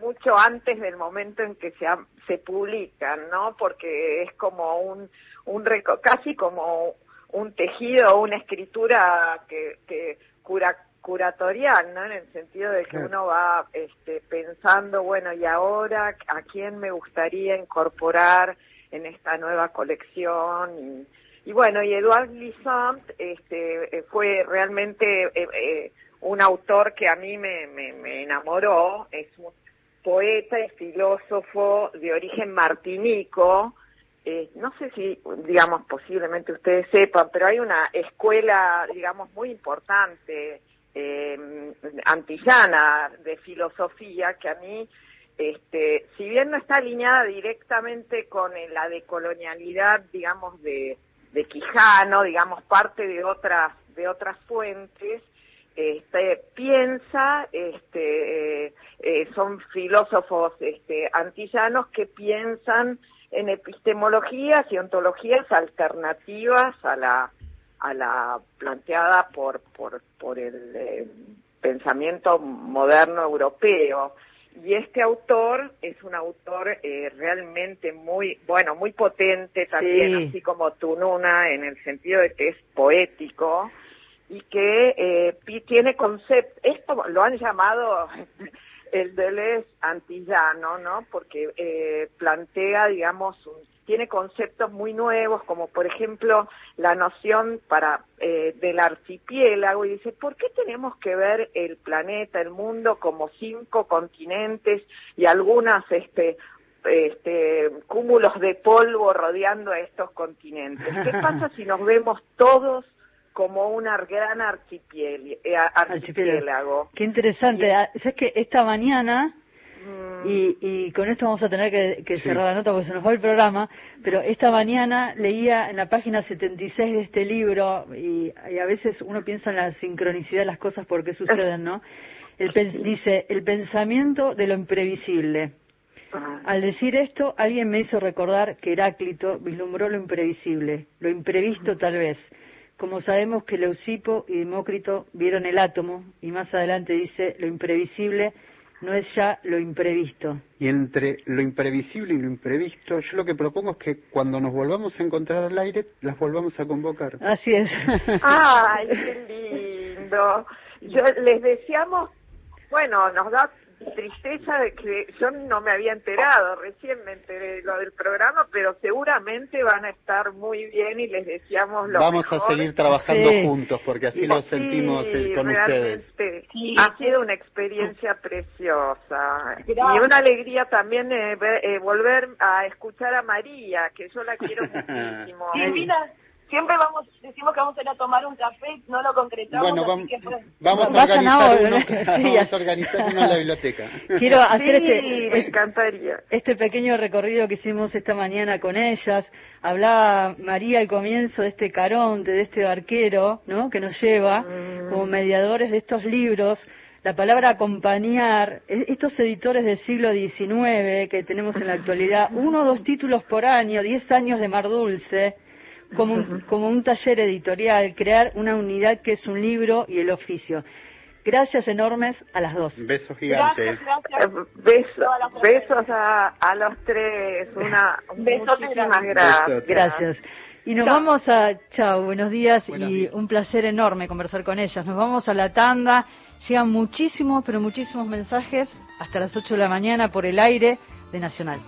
mucho antes del momento en que se se publican, ¿no? Porque es como un un casi como un tejido, una escritura que, que cura curatorial, ¿no? En el sentido de que uno va este, pensando, bueno, y ahora a quién me gustaría incorporar en esta nueva colección y, y bueno, y Edouard Glissant este, eh, fue realmente eh, eh, un autor que a mí me, me, me enamoró, es un poeta y filósofo de origen martinico, eh, no sé si, digamos, posiblemente ustedes sepan, pero hay una escuela, digamos, muy importante, eh, antillana de filosofía que a mí, este, si bien no está alineada directamente con eh, la decolonialidad, digamos, de, de Quijano, digamos, parte de otras, de otras fuentes, este, piensa, este, eh, eh, son filósofos este, antillanos que piensan en epistemologías y ontologías alternativas a la a la planteada por por, por el eh, pensamiento moderno europeo y este autor es un autor eh, realmente muy bueno muy potente también Sí. así como Tununa en el sentido de que es poético y que eh, tiene concepto esto lo han llamado el Deleuze antillano, ¿no? Porque eh, plantea, digamos, un- tiene conceptos muy nuevos, como por ejemplo la noción para eh, del archipiélago, y dice, ¿por qué tenemos que ver el planeta, el mundo, como cinco continentes y algunas este, este, cúmulos de polvo rodeando a estos continentes? ¿Qué pasa si nos vemos todos como una gran eh, archipiélago? Qué interesante. Ah, ¿Sabes que esta mañana Y, y con esto vamos a tener que, que cerrar la nota porque se nos va el programa, pero esta mañana leía en la página 76 de este libro, y, y a veces uno piensa en la sincronicidad de las cosas porque suceden, ¿no? El pen- dice, el pensamiento de lo imprevisible. Al decir esto, alguien me hizo recordar que Heráclito vislumbró lo imprevisible, lo imprevisto tal vez. Como sabemos que Leucipo y Demócrito vieron el átomo, y más adelante dice, lo imprevisible no es ya lo imprevisto. Y entre lo imprevisible y lo imprevisto, yo lo que propongo es que cuando nos volvamos a encontrar al aire, las volvamos a convocar. Así es. Ay, qué lindo. Yo les deseamos, bueno, nos da tristeza de que yo no me había enterado, recién me enteré de lo del programa, pero seguramente van a estar muy bien y les deseamos lo Vamos mejor. a seguir trabajando Sí. juntos porque así Sí, lo sentimos eh, con ustedes. Ha sido una experiencia preciosa y una alegría también eh, ver- eh, volver a escuchar a María, que yo la quiero muchísimo. Silvina, siempre vamos, decimos que vamos a ir a tomar un café, no lo concretamos, Bueno, vamos, que vamos a organizar ahora, uno, vamos a organizar uno en la biblioteca. Quiero hacer Sí, este, me encantaría. este pequeño recorrido que hicimos esta mañana con ellas. Hablaba María al comienzo de este caronte, de este barquero, ¿no? Que nos lleva Mm. como mediadores de estos libros. La palabra acompañar, e- estos editores del siglo XIX que tenemos en la actualidad, uno o dos títulos por año, diez años de Mar Dulce, como un, como un taller editorial, crear una unidad que es un libro y el oficio. Gracias enormes a las dos. Besos gigantes. Eh, Besos, besos a, a los tres, una Besote muchísimas grande. gracias. Gracias. Y nos Chao. vamos a, chao, buenos días Buenos y días. un placer enorme conversar con ellas. Nos vamos a la tanda, llegan muchísimos, pero muchísimos mensajes hasta las 8 de la mañana por el aire de Nacional.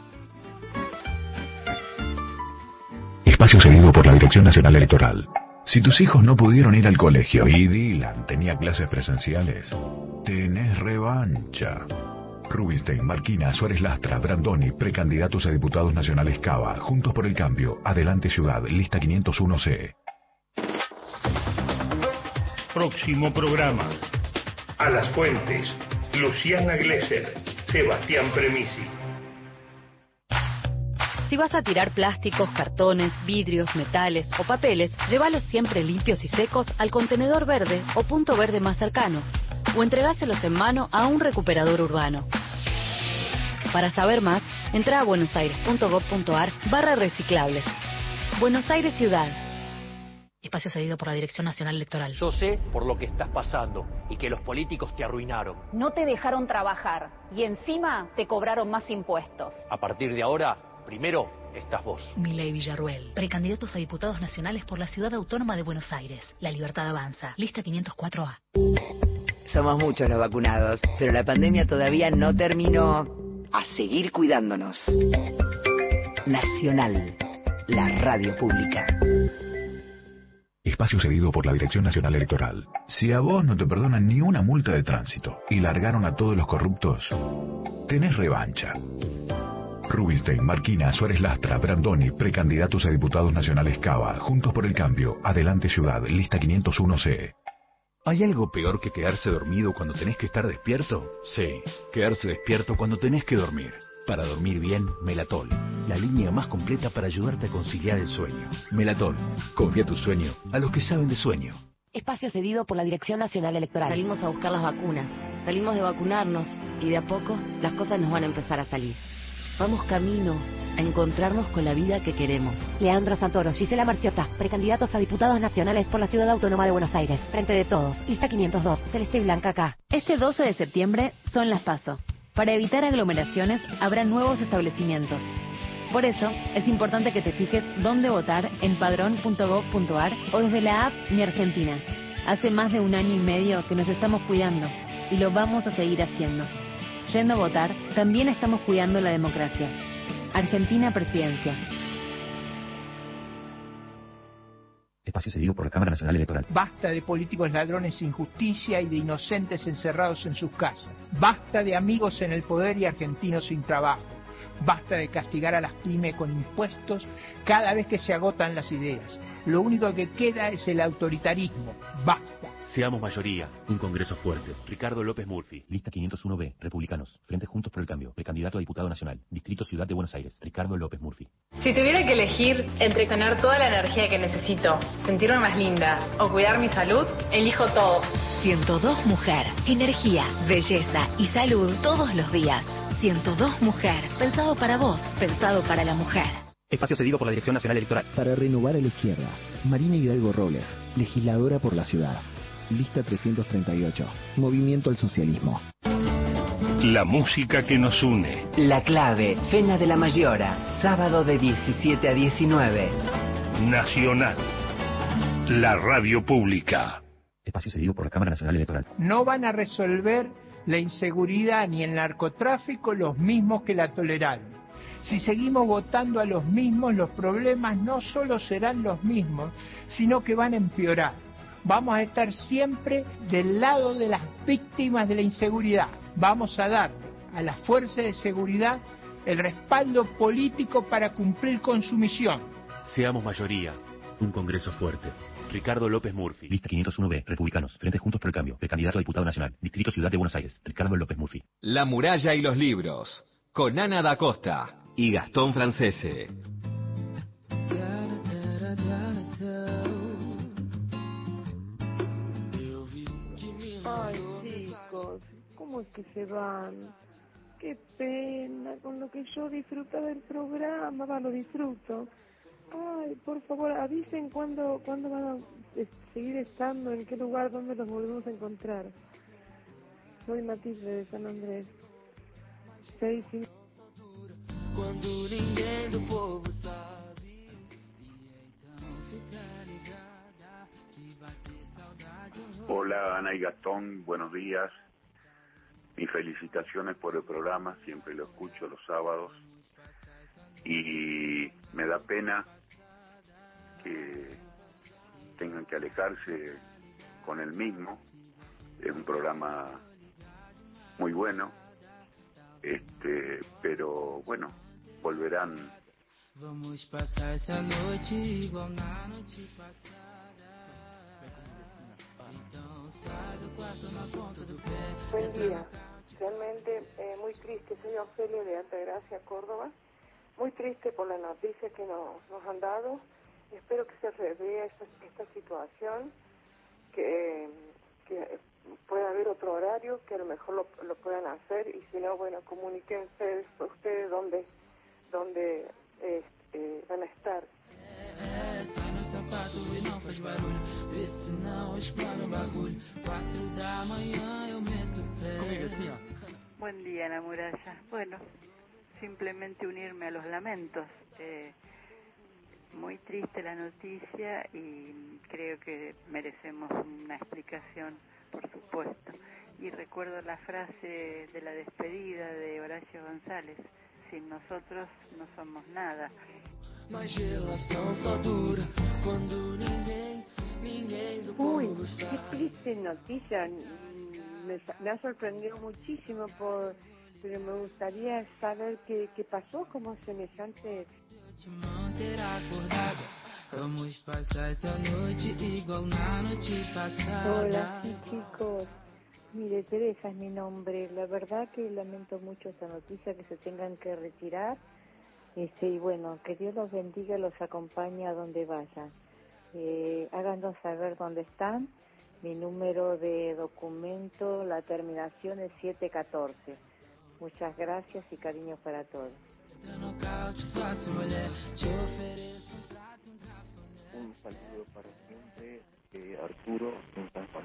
Espacio cedido por la Dirección Nacional Electoral. Si tus hijos no pudieron ir al colegio y Dylan tenía clases presenciales, tenés revancha. Rubinstein, Marquina, Suárez Lastra, Brandoni, precandidatos a diputados nacionales Cava, Juntos por el Cambio, Adelante Ciudad, lista 501C. Próximo programa. A las fuentes. Luciana Glesser. Sebastián Premisi. Si vas a tirar plásticos, cartones, vidrios, metales o papeles, llévalos siempre limpios y secos al contenedor verde o punto verde más cercano, o entregáselos en mano a un recuperador urbano. Para saber más, entra a buenosaires.gov.ar barra reciclables. Buenos Aires Ciudad. Espacio cedido por la Dirección Nacional Electoral. Yo sé por lo que estás pasando y que los políticos te arruinaron. No te dejaron trabajar y encima te cobraron más impuestos. A partir de ahora, primero estás vos. Milei Villarruel, precandidatos a diputados nacionales por la Ciudad Autónoma de Buenos Aires. La Libertad Avanza. Lista 504A. Somos muchos los vacunados, pero la pandemia todavía no terminó. A seguir cuidándonos. Nacional, la radio pública. Espacio cedido por la Dirección Nacional Electoral. Si a vos no te perdonan ni una multa de tránsito y largaron a todos los corruptos, tenés revancha. Rubinstein, Marquina, Suárez Lastra, Brandoni, precandidatos a diputados nacionales Cava, Juntos por el Cambio, Adelante Ciudad, lista 501C. ¿Hay algo peor que quedarse dormido cuando tenés que estar despierto? Sí, quedarse despierto cuando tenés que dormir. Para dormir bien, Melatol, la línea más completa para ayudarte a conciliar el sueño. Melatol, confía tu sueño a los que saben de sueño. Espacio cedido por la Dirección Nacional Electoral. Salimos a buscar las vacunas, salimos de vacunarnos y de a poco las cosas nos van a empezar a salir. Vamos camino a encontrarnos con la vida que queremos. Leandro Santoro, Gisela Marciota, precandidatos a diputados nacionales por la Ciudad Autónoma de Buenos Aires. Frente de todos, lista 502, Celeste y Blanca acá. Este 12 de septiembre son las PASO. Para evitar aglomeraciones habrá nuevos establecimientos. Por eso es importante que te fijes dónde votar en padrón.gov.ar o desde la app Mi Argentina. Hace más de un año y medio que nos estamos cuidando y lo vamos a seguir haciendo. Yendo a votar, también estamos cuidando la democracia. Argentina Presidencia. Espacio cedido por la Cámara Nacional Electoral. Basta de políticos ladrones sin justicia y de inocentes encerrados en sus casas. Basta de amigos en el poder y argentinos sin trabajo. Basta de castigar a las pymes con impuestos cada vez que se agotan las ideas. Lo único que queda es el autoritarismo. Basta. Seamos mayoría. Un Congreso fuerte. Ricardo López Murphy. Lista 501B. Republicanos. Frente Juntos por el Cambio. Precandidato a diputado nacional. Distrito Ciudad de Buenos Aires. Ricardo López Murphy. Si tuviera que elegir entre tener toda la energía que necesito, sentirme más linda o cuidar mi salud, elijo todo. 102 Mujer. Energía, belleza y salud todos los días. 102 Mujer. Pensado para vos, pensado para la mujer. Espacio cedido por la Dirección Nacional Electoral. Para renovar a la izquierda, Marina Hidalgo Robles, legisladora por la ciudad. Lista 338. Movimiento al socialismo. La música que nos une. La clave, Fena de la Mayora, sábado de 17 a 19. Nacional. La radio pública. Espacio cedido por la Cámara Nacional Electoral. No van a resolver la inseguridad ni el narcotráfico los mismos que la toleraron. Si seguimos votando a los mismos, los problemas no solo serán los mismos, sino que van a empeorar. Vamos a estar siempre del lado de las víctimas de la inseguridad. Vamos a dar a las fuerzas de seguridad el respaldo político para cumplir con su misión. Seamos mayoría. Un Congreso fuerte. Ricardo López Murphy. Lista 501B. Republicanos. Frente Juntos por el Cambio. Precandidato a diputado nacional. Distrito Ciudad de Buenos Aires. Ricardo López Murphy. La muralla y los libros. Con Ana da Costa y Gastón Francese. ¿Cómo es que se van? Qué pena, con lo que yo disfrutaba del programa, va, lo disfruto. Ay, por favor, avisen cuándo, cuándo van a seguir estando, en qué lugar, dónde los volvemos a encontrar. Soy Matilde de San Andrés. Seis y... Hola Ana y Gastón, buenos días. Mis felicitaciones por el programa, siempre lo escucho los sábados. Y me da pena que tengan que alejarse con el mismo. Es un programa muy bueno, este, pero bueno, volverán Vamos passar essa noite igual na noite passada. Então sai do quarto na ponta do pé. Buen día. Realmente eh, muy triste. Soy Ofelia de Altagracia, Córdoba. Muy triste por la noticia que nos, nos han dado. Espero que se revea esta, esta situación, que, pueda haber otro horario, que a lo mejor lo, puedan hacer y si no, bueno, comuníquense ustedes dónde, dónde este, van a estar. Sapato e não faz barulho. Vê se não explana o bagulho. Quatro da manhã eu meto o pé. Comigo assim, ó. Buen día, la muralla. Bueno, simplemente unirme a los lamentos. Eh, muy triste la noticia y creo que merecemos una explicación, por supuesto. Y recuerdo la frase de la despedida de Horacio González, sin nosotros no somos nada. Uy, qué triste noticia. Me, me ha sorprendido muchísimo, por, pero me gustaría saber qué, qué pasó como semejante. Hola, sí, chicos. Mire, Teresa es mi nombre. La verdad que lamento mucho esta noticia que se tengan que retirar. Este, y bueno, que Dios los bendiga y los acompañe a donde vayan. Eh, háganos saber dónde están. Mi número de documento, la terminación es 714. Muchas gracias y cariño para todos. Un saludo para siempre de Arturo en San Juan.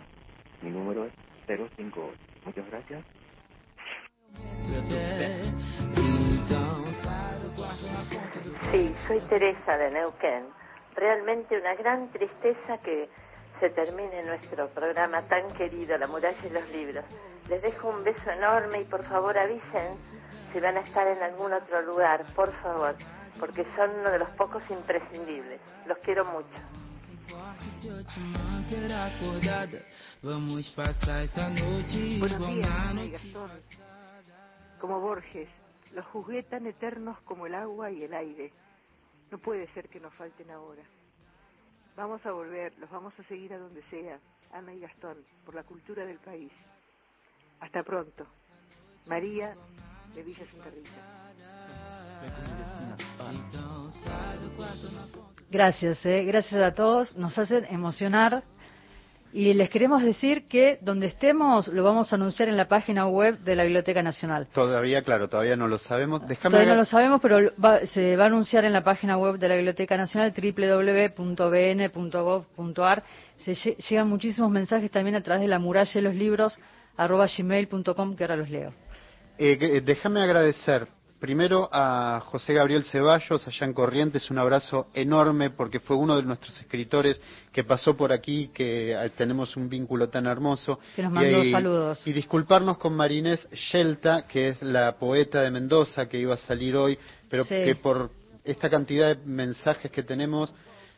Mi número es 058. Muchas gracias. Soy Teresa de Neuquén. Realmente una gran tristeza que se termine nuestro programa tan querido, La muralla y los libros. Les dejo un beso enorme y por favor avisen si van a estar en algún otro lugar, por favor, porque son uno de los pocos imprescindibles. Los quiero mucho. Buenos días. Como Borges, los juzgué tan eternos como el agua y el aire. No puede ser que nos falten ahora. Vamos a volver, los vamos a seguir a donde sea. Ana y Gastón, por la cultura del país. Hasta pronto. María de Villa Santa Gracias, eh, gracias a todos. Nos hacen emocionar y les queremos decir que donde estemos lo vamos a anunciar en la página web de la Biblioteca Nacional. Todavía, claro, todavía no lo sabemos. Déjame todavía no lo sabemos, pero va, se va a anunciar en la página web de la Biblioteca Nacional www.bn.gov.ar. Se llegan muchísimos mensajes también a través de la muralla de los libros arroba gmail.com que ahora los leo. Eh, eh, déjame agradecer Primero a José Gabriel Ceballos, allá en Corrientes, un abrazo enorme porque fue uno de nuestros escritores que pasó por aquí, que eh, tenemos un vínculo tan hermoso. Que nos mandó y, saludos. Y disculparnos con Marinés Shelta, que es la poeta de Mendoza que iba a salir hoy, pero que por esta cantidad de mensajes que tenemos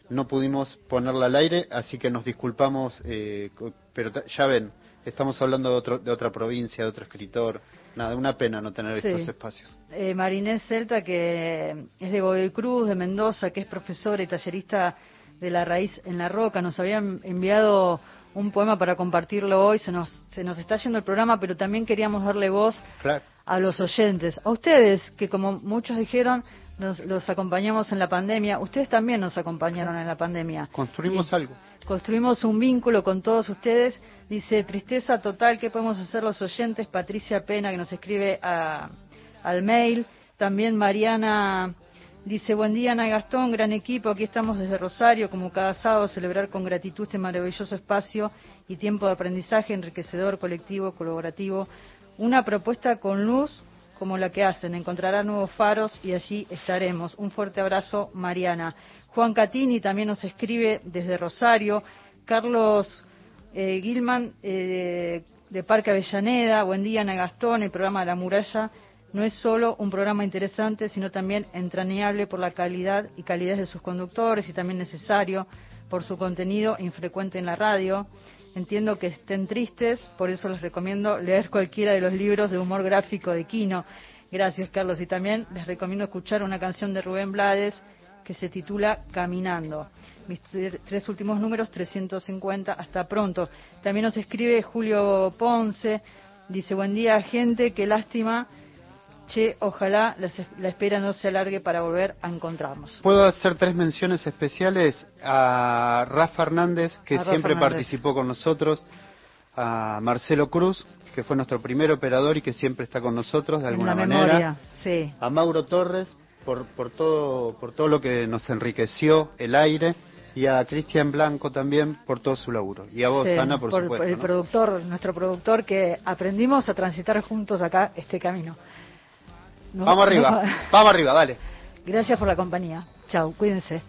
no pudimos ponerla al aire, así que nos disculpamos, eh, pero ya ven, estamos hablando de, de otra provincia, de otro escritor nada, una pena no tener estos espacios. Eh, Marinés Celta, que es de Godoy Cruz, de Mendoza, que es profesora y tallerista de La Raíz en la Roca, nos habían enviado un poema para compartirlo hoy. Se nos, se nos está yendo el programa, pero también queríamos darle voz a los oyentes. A ustedes, que como muchos dijeron, nos, los acompañamos en la pandemia. Ustedes también nos acompañaron en la pandemia. Construimos algo. Construimos un vínculo con todos ustedes. Dice, tristeza total, ¿qué podemos hacer los oyentes? Patricia Pena, que nos escribe al mail. También Mariana dice, buen día Ana Gastón, gran equipo. Aquí estamos desde Rosario, como cada sábado, celebrar con gratitud este maravilloso espacio y tiempo de aprendizaje enriquecedor, colectivo, colaborativo. Una propuesta con luz como la que hacen. Encontrará nuevos faros y allí estaremos. Un fuerte abrazo, Mariana. Juan Catini también nos escribe desde Rosario. Carlos eh, Gilman eh, de Parque Avellaneda. Buen día, Ana Gastón. El programa de la muralla no es solo un programa interesante, sino también entrañable por la calidad y calidez de sus conductores y también necesario por su contenido infrecuente en la radio. Entiendo que estén tristes, por eso les recomiendo leer cualquiera de los libros de humor gráfico de Quino. Gracias, Carlos. Y también les recomiendo escuchar una canción de Rubén Blades que se titula Caminando. Mis tres últimos números, 350. Hasta pronto. También nos escribe Julio Ponce. Dice, buen día, gente. Qué lástima Che, ojalá la espera no se alargue para volver a encontrarnos. Puedo hacer tres menciones especiales a Rafa Hernández, que siempre participó con nosotros, a Marcelo Cruz, que fue nuestro primer operador y que siempre está con nosotros de alguna manera, sí. a Mauro Torres por, por, todo, por todo lo que nos enriqueció el aire y a Cristian Blanco también por todo su laburo. Y a vos, Ana, por, supuesto. Por el productor, nuestro productor, que aprendimos a transitar juntos acá este camino vamos arriba, vamos arriba, dale. Gracias por la compañía. Chao, cuídense.